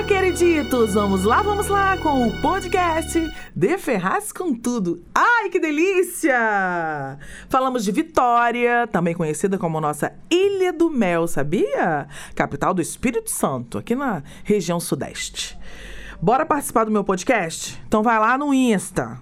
Olá, queriditos! Vamos lá, vamos lá com o podcast de Ferraz com Tudo. Ai, que delícia! Falamos de Vitória, também conhecida como nossa Ilha do Mel, sabia? Capital do Espírito Santo, aqui na região sudeste. Bora participar do meu podcast? Então vai lá no Insta,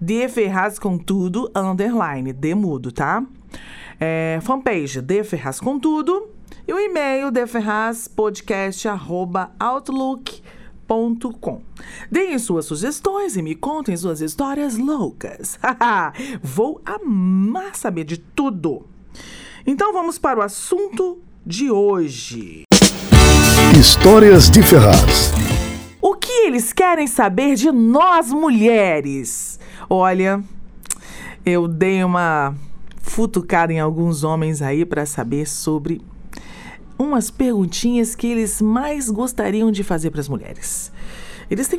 de Ferraz com Tudo, underline, de mudo, tá? É, fanpage de Ferraz com Tudo e o e-mail deferrazpodcast.outlook.com. Deem suas sugestões e me contem suas histórias loucas. Vou amar saber de tudo. Então vamos para o assunto de hoje. Histórias de Ferraz. O que eles querem saber de nós mulheres? Olha, eu dei uma futucada em alguns homens aí para saber sobre umas perguntinhas que eles mais gostariam de fazer para as mulheres. Eles têm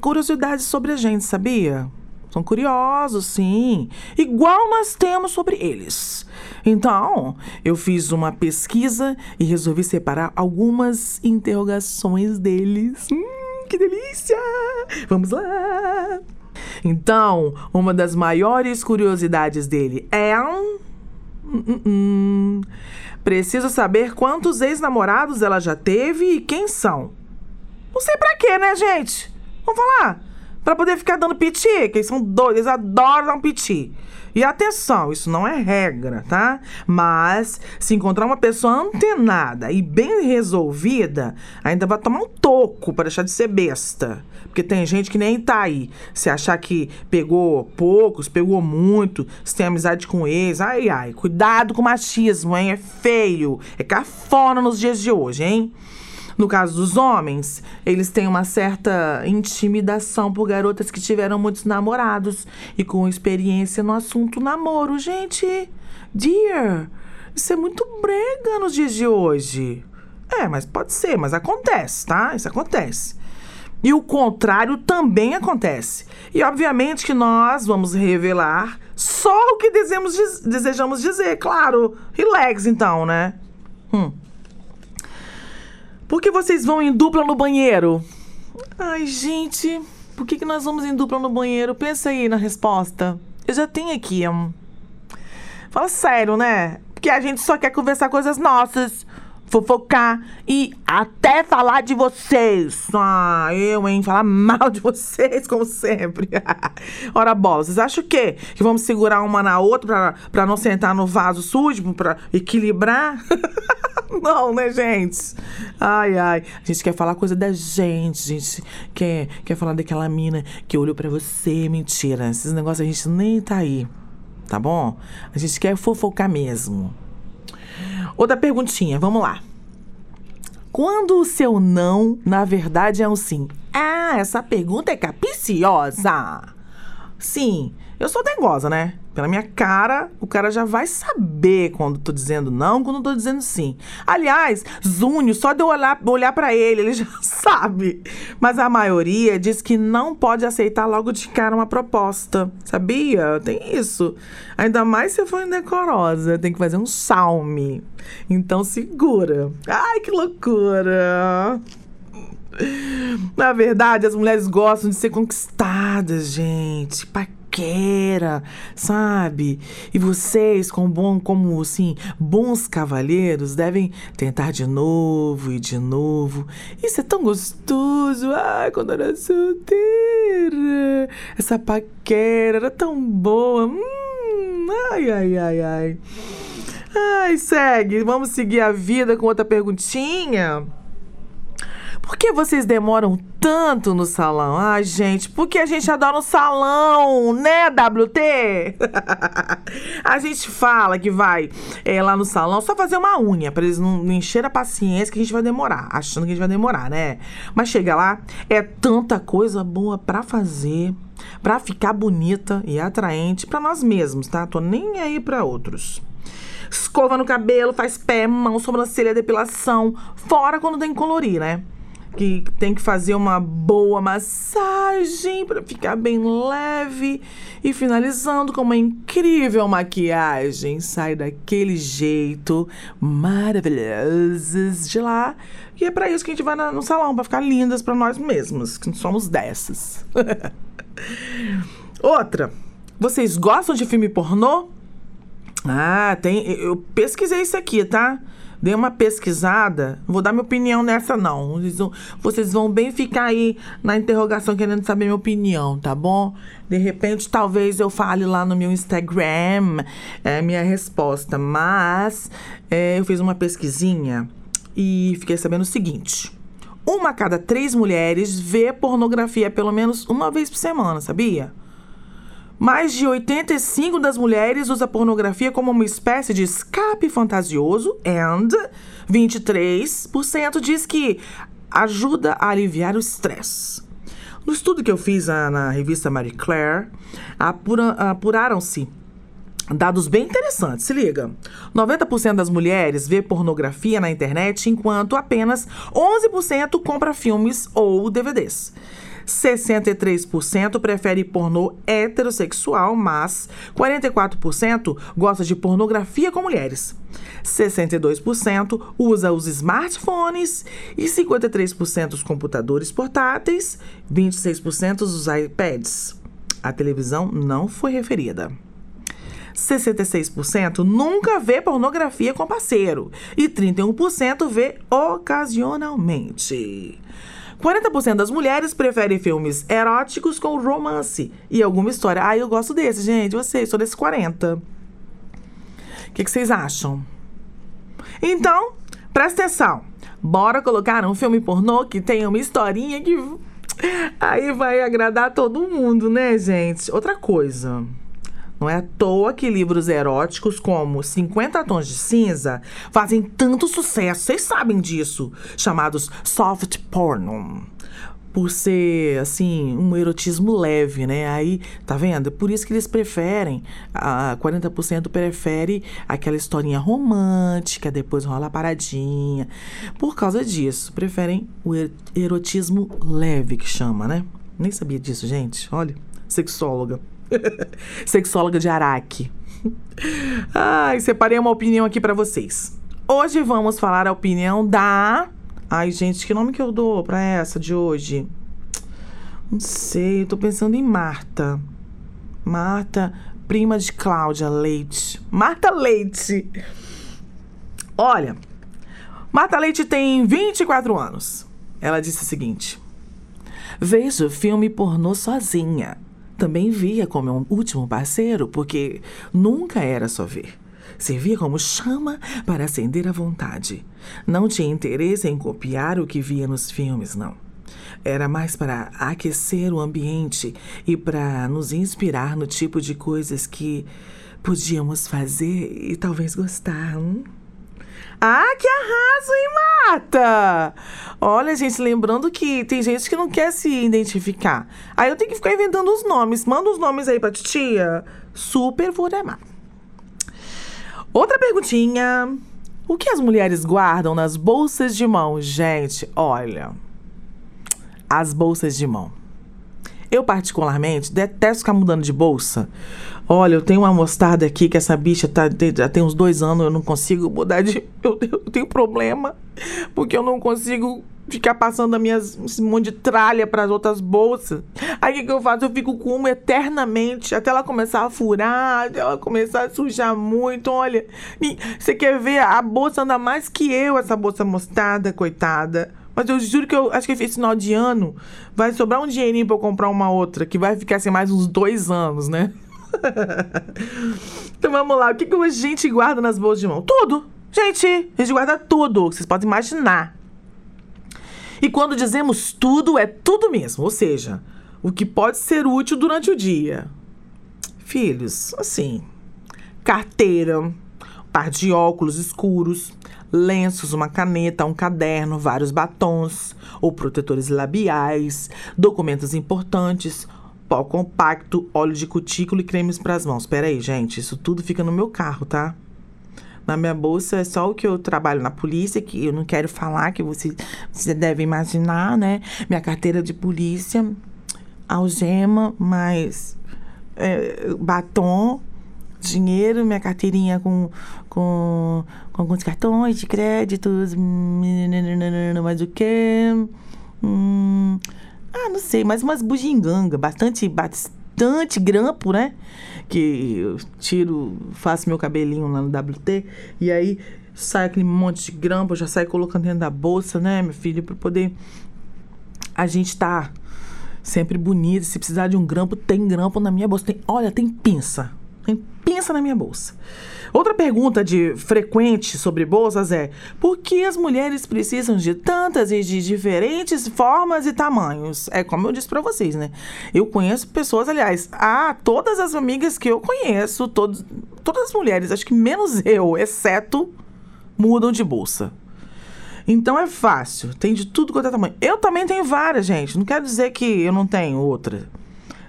curiosidade sobre a gente, sabia? São curiosos, sim. Igual nós temos sobre eles. Então, eu fiz uma pesquisa e resolvi separar algumas interrogações deles. Hum, que delícia! Vamos lá! Então, uma das maiores curiosidades dele é. Hum, hum, preciso saber quantos ex-namorados ela já teve e quem são. Não sei pra quê, né, gente? Vamos falar? Pra poder ficar dando piti, que eles são doidos, eles adoram dar um piti. E atenção, isso não é regra, tá? Mas se encontrar uma pessoa antenada e bem resolvida, ainda vai tomar um toco para deixar de ser besta. Porque tem gente que nem tá aí. Se achar que pegou poucos, pegou muito, se tem amizade com eles, ai ai, cuidado com o machismo, hein? É feio, é cafona nos dias de hoje, hein? No caso dos homens, eles têm uma certa intimidação por garotas que tiveram muitos namorados e com experiência no assunto namoro. Gente, dear, isso é muito brega nos dias de hoje. É, mas pode ser, mas acontece, tá? Isso acontece. E o contrário também acontece. E obviamente que nós vamos revelar só o que desejamos, dizer, claro. Relax então, né? Hum. Por que vocês vão em dupla no banheiro? Ai, gente, por que, que nós vamos em dupla no banheiro? Pensa aí na resposta. Eu já tenho aqui. Um... Fala sério, né? Porque a gente só quer conversar coisas nossas fofocar e até falar de vocês. Ah, eu, hein? Falar mal de vocês, como sempre. Ora, bola, vocês acham o quê? Que vamos segurar uma na outra pra, pra não sentar no vaso sujo, pra equilibrar? não, né, gente? Ai, ai. A gente quer falar coisa da gente, gente quer, quer falar daquela mina que olhou para você. Mentira, esses negócios a gente nem tá aí, tá bom? A gente quer fofocar mesmo. Outra perguntinha, vamos lá. Quando o seu não, na verdade, é um sim? Ah, essa pergunta é capiciosa. Sim, eu sou dengosa, né? Pela minha cara, o cara já vai saber quando tô dizendo não, quando tô dizendo sim. Aliás, Zúnio, só de eu olhar, olhar para ele, ele já sabe. Mas a maioria diz que não pode aceitar logo de cara uma proposta. Sabia? Tem isso. Ainda mais se for indecorosa. Tem que fazer um salme. Então segura. Ai, que loucura! Na verdade, as mulheres gostam de ser conquistadas, gente. Pra paquera, sabe? E vocês, como, bom, como assim, bons cavalheiros, devem tentar de novo e de novo. Isso é tão gostoso. Ai, quando era solteira. Essa paquera era tão boa. Hum, ai, ai, ai, ai. Ai, segue. Vamos seguir a vida com outra perguntinha. Por que vocês demoram tanto no salão? Ai, gente, porque a gente adora um salão, né, WT? a gente fala que vai é, lá no salão só fazer uma unha, pra eles não, não encher a paciência que a gente vai demorar, achando que a gente vai demorar, né? Mas chega lá, é tanta coisa boa pra fazer, pra ficar bonita e atraente pra nós mesmos, tá? Tô nem aí pra outros escova no cabelo, faz pé, mão, sobrancelha, depilação. Fora quando tem que colorir, né? Que tem que fazer uma boa massagem para ficar bem leve. E finalizando com uma incrível maquiagem. Sai daquele jeito maravilhosos de lá. E é para isso que a gente vai no salão, para ficar lindas para nós mesmos, que somos dessas. Outra. Vocês gostam de filme pornô? Ah, tem. Eu pesquisei isso aqui, tá? Dei uma pesquisada. Vou dar minha opinião nessa, não. Vocês vão, vocês vão bem ficar aí na interrogação querendo saber minha opinião, tá bom? De repente, talvez eu fale lá no meu Instagram é, minha resposta. Mas é, eu fiz uma pesquisinha e fiquei sabendo o seguinte. Uma a cada três mulheres vê pornografia pelo menos uma vez por semana, sabia? Mais de 85 das mulheres usa pornografia como uma espécie de escape fantasioso and 23% diz que ajuda a aliviar o estresse. No estudo que eu fiz na, na revista Marie Claire, apura, apuraram-se dados bem interessantes. Se liga: 90% das mulheres vê pornografia na internet, enquanto apenas 11% compra filmes ou DVDs. 63% prefere pornô heterossexual, mas 44% gosta de pornografia com mulheres. 62% usa os smartphones e 53% os computadores portáteis, 26% os iPads. A televisão não foi referida. 66% nunca vê pornografia com parceiro e 31% vê ocasionalmente. 40% das mulheres preferem filmes eróticos com romance e alguma história. Ah, eu gosto desse, gente. Vocês, sou desse 40. O que, que vocês acham? Então, presta atenção. Bora colocar um filme pornô que tenha uma historinha que. Aí vai agradar todo mundo, né, gente? Outra coisa. Não é à toa que livros eróticos como 50 Tons de Cinza fazem tanto sucesso, vocês sabem disso, chamados soft porn. Por ser, assim, um erotismo leve, né? Aí, tá vendo? Por isso que eles preferem, a 40% prefere aquela historinha romântica, depois rola paradinha. Por causa disso, preferem o erotismo leve, que chama, né? Nem sabia disso, gente. Olha, sexóloga. Sexóloga de Araque. Ai, separei uma opinião aqui para vocês. Hoje vamos falar a opinião da. Ai, gente, que nome que eu dou pra essa de hoje? Não sei, tô pensando em Marta. Marta, prima de Cláudia Leite. Marta Leite. Olha, Marta Leite tem 24 anos. Ela disse o seguinte: Vejo filme pornô sozinha também via como um último parceiro, porque nunca era só ver. Servia como chama para acender a vontade. Não tinha interesse em copiar o que via nos filmes, não. Era mais para aquecer o ambiente e para nos inspirar no tipo de coisas que podíamos fazer e talvez gostar. Hum? Ah, que arraso, hein, Marta? Olha, gente, lembrando que tem gente que não quer se identificar. Aí eu tenho que ficar inventando os nomes. Manda os nomes aí pra titia. Super Vuremar. Outra perguntinha. O que as mulheres guardam nas bolsas de mão? Gente, olha. As bolsas de mão. Eu, particularmente, detesto ficar mudando de bolsa. Olha, eu tenho uma mostarda aqui que essa bicha tá, já tem uns dois anos, eu não consigo mudar de. Eu, eu tenho problema, porque eu não consigo ficar passando a minhas, esse monte de tralha para as outras bolsas. Aí o que, que, eu faço? Eu fico com uma eternamente, até ela começar a furar, até ela começar a sujar muito. Olha, você quer ver? A bolsa anda mais que eu, essa bolsa mostarda, coitada. Mas eu juro que eu acho que esse final de ano vai sobrar um dinheirinho pra eu comprar uma outra, que vai ficar assim mais uns dois anos, né? então vamos lá, o que, que a gente guarda nas bolsas de mão? Tudo! Gente, a gente guarda tudo, vocês podem imaginar. E quando dizemos tudo, é tudo mesmo, ou seja, o que pode ser útil durante o dia. Filhos, assim, carteira, par de óculos escuros, lenços, uma caneta, um caderno, vários batons ou protetores labiais, documentos importantes, pó compacto, óleo de cutícula e cremes para as mãos. Pera aí, gente, isso tudo fica no meu carro, tá? Na minha bolsa é só o que eu trabalho na polícia, que eu não quero falar, que você, você deve imaginar, né? Minha carteira de polícia, algema, mais é, batom, dinheiro, minha carteirinha com, com, com alguns cartões de créditos, mais o que? Hum, ah, não sei, mais umas bugiganga, bastante, bastante grampo, né? Que eu tiro, faço meu cabelinho lá no WT e aí sai aquele monte de grampo, já saio colocando dentro da bolsa, né, meu filho, para poder a gente tá sempre bonito. Se precisar de um grampo, tem grampo na minha bolsa. Tem, olha, tem pinça. Pinça na minha bolsa. Outra pergunta de frequente sobre bolsas é: por que as mulheres precisam de tantas e de diferentes formas e tamanhos? É como eu disse para vocês, né? Eu conheço pessoas, aliás, ah, todas as amigas que eu conheço, todos, todas as mulheres, acho que menos eu, exceto, mudam de bolsa. Então é fácil, tem de tudo quanto é tamanho. Eu também tenho várias, gente. Não quero dizer que eu não tenho outra.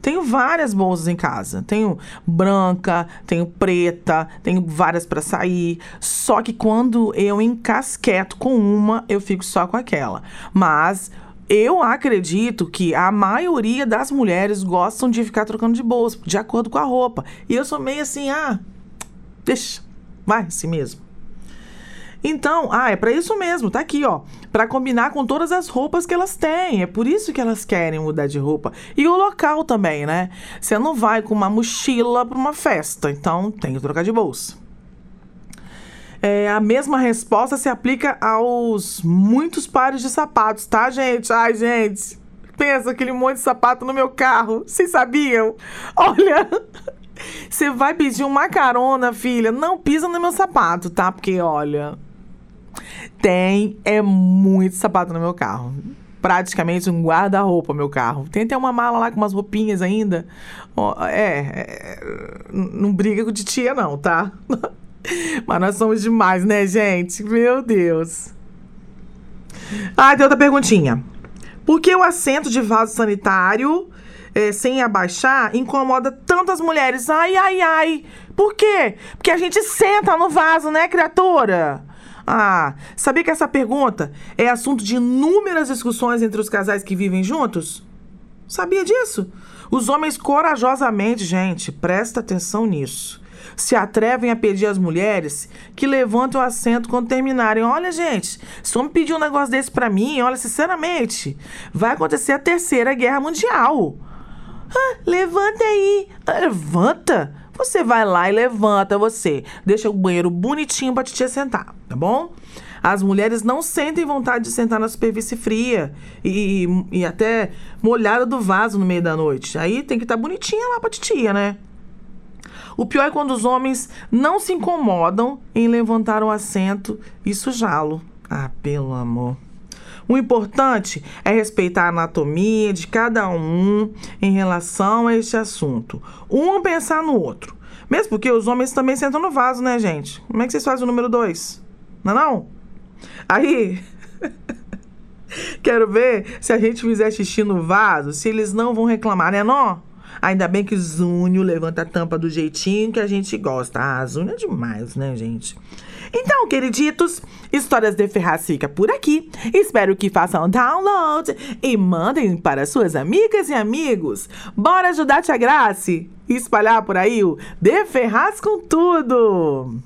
Tenho várias bolsas em casa. Tenho branca, tenho preta, tenho várias para sair. Só que quando eu encasqueto com uma, eu fico só com aquela. Mas eu acredito que a maioria das mulheres gostam de ficar trocando de bolsa, de acordo com a roupa. E eu sou meio assim, ah, deixa, vai assim mesmo. Então, ah, é para isso mesmo, tá aqui, ó, para combinar com todas as roupas que elas têm. É por isso que elas querem mudar de roupa. E o local também, né? Você não vai com uma mochila para uma festa, então tem que trocar de bolsa. É, a mesma resposta se aplica aos muitos pares de sapatos, tá, gente? Ai, gente, pensa aquele monte de sapato no meu carro. Vocês sabiam? Olha, você vai pedir uma carona, filha, não pisa no meu sapato, tá? Porque, olha, tem, é muito sapato no meu carro. Praticamente um guarda-roupa, meu carro. Tem até uma mala lá com umas roupinhas ainda. É, é não briga com titia, não, tá? Mas nós somos demais, né, gente? Meu Deus. Ah, tem outra perguntinha. Por que o assento de vaso sanitário, é, sem abaixar, incomoda tantas mulheres? Ai, ai, ai. Por quê? Porque a gente senta no vaso, né, criatura? Ah, sabia que essa pergunta é assunto de inúmeras discussões entre os casais que vivem juntos? Sabia disso? Os homens corajosamente, gente, presta atenção nisso. Se atrevem a pedir às mulheres que levantem o assento quando terminarem. Olha, gente, se o homem pedir um negócio desse para mim, olha, sinceramente, vai acontecer a terceira guerra mundial. Ah, levanta aí. Ah, levanta? Você vai lá e levanta você. Deixa o banheiro bonitinho pra titia sentar, tá bom? As mulheres não sentem vontade de sentar na superfície fria e, e até molhada do vaso no meio da noite. Aí tem que estar tá bonitinha lá pra titia, né? O pior é quando os homens não se incomodam em levantar o assento e sujá-lo. Ah, pelo amor. O importante é respeitar a anatomia de cada um em relação a este assunto. Um pensar no outro. Mesmo porque os homens também sentam no vaso, né, gente? Como é que vocês fazem o número dois? Não é não? Aí. Quero ver se a gente fizer xixi no vaso, se eles não vão reclamar, né, não? Ainda bem que Zúnio levanta a tampa do jeitinho que a gente gosta. Ah, Zúnio é demais, né, gente? Então, queriditos, Histórias de Ferraz fica por aqui. Espero que façam download e mandem para suas amigas e amigos. Bora ajudar a Tia Grace e espalhar por aí o De Ferraz com tudo.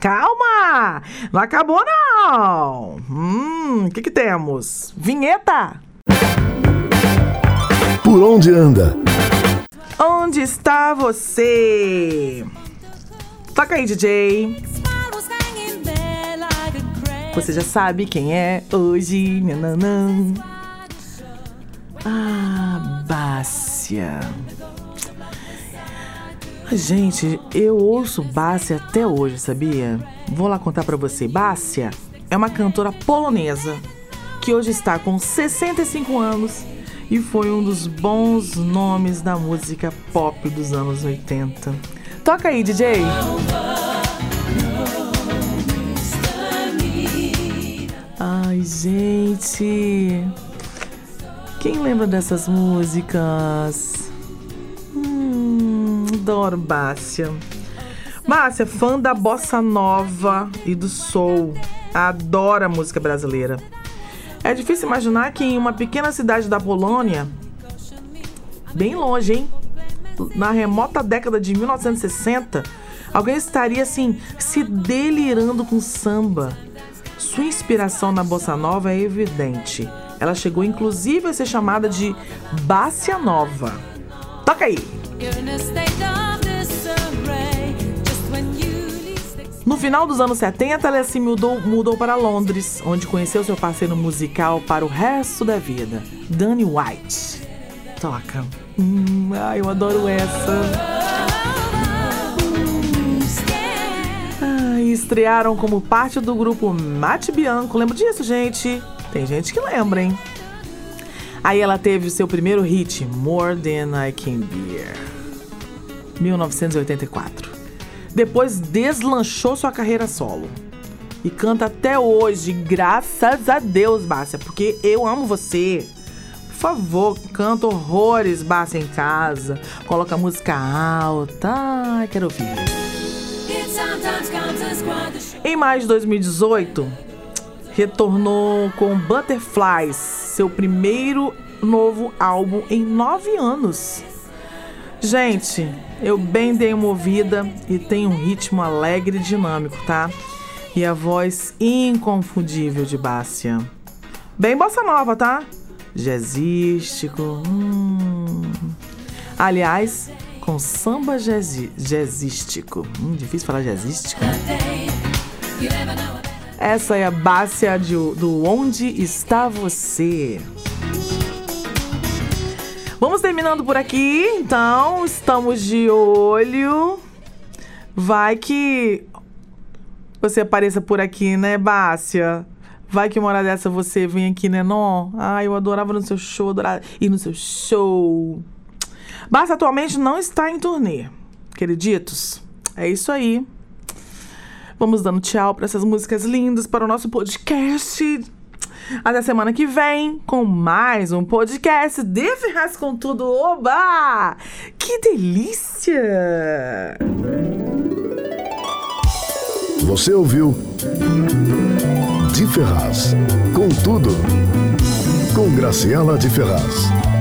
Calma! Não acabou, não! Hum, o que, que temos? Vinheta! Por onde anda? Onde está você? Toca aí, DJ. Você já sabe quem é hoje. Nananã. Ah, Bássia. Gente, eu ouço Bássia até hoje, sabia? Vou lá contar para você. Bássia é uma cantora polonesa que hoje está com 65 anos e foi um dos bons nomes da música pop dos anos 80. Toca aí, DJ! Ai, gente. Quem lembra dessas músicas? Hum, adoro Bássia. Bássia, fã da bossa nova e do soul. Adora música brasileira. É difícil imaginar que em uma pequena cidade da Polônia, bem longe, hein? Na remota década de 1960, alguém estaria assim, se delirando com samba. Sua inspiração na bossa nova é evidente. Ela chegou inclusive a ser chamada de Bássia Nova. Toca aí! No final dos anos 70, ela se mudou, mudou para Londres, onde conheceu seu parceiro musical para o resto da vida, Danny White. Toca. Hum, ai, eu adoro essa. Estrearam como parte do grupo Mate Bianco. Lembra disso, gente? Tem gente que lembra, hein? Aí ela teve seu primeiro hit, More Than I Can Bear, 1984. Depois deslanchou sua carreira solo. E canta até hoje, graças a Deus, Bárcia, porque eu amo você. Por favor, canta horrores, Bárcia, em casa. Coloca música alta. Ai, quero ouvir. Em maio de 2018, retornou com Butterflies, seu primeiro novo álbum em nove anos. Gente, eu bem dei uma ouvida e tem um ritmo alegre e dinâmico, tá? E a voz inconfundível de Bássia. Bem bossa nova, tá? Jazzístico. Hum. Aliás, com samba jazzístico. Hum, difícil falar jazzístico. Essa é a Bássia de, do Onde Está Você. Vamos terminando por aqui, então. Estamos de olho. Vai que você apareça por aqui, né, Bássia? Vai que uma hora dessa você vem aqui, né, não? Ai, eu adorava no seu show, adorava ir no seu show. Bássia atualmente não está em turnê, queriditos. É isso aí. Vamos dando tchau para essas músicas lindas para o nosso podcast até semana que vem com mais um podcast de Ferraz com Tudo. Oba! Que delícia! Você ouviu De Ferraz com Tudo com Graciela de Ferraz.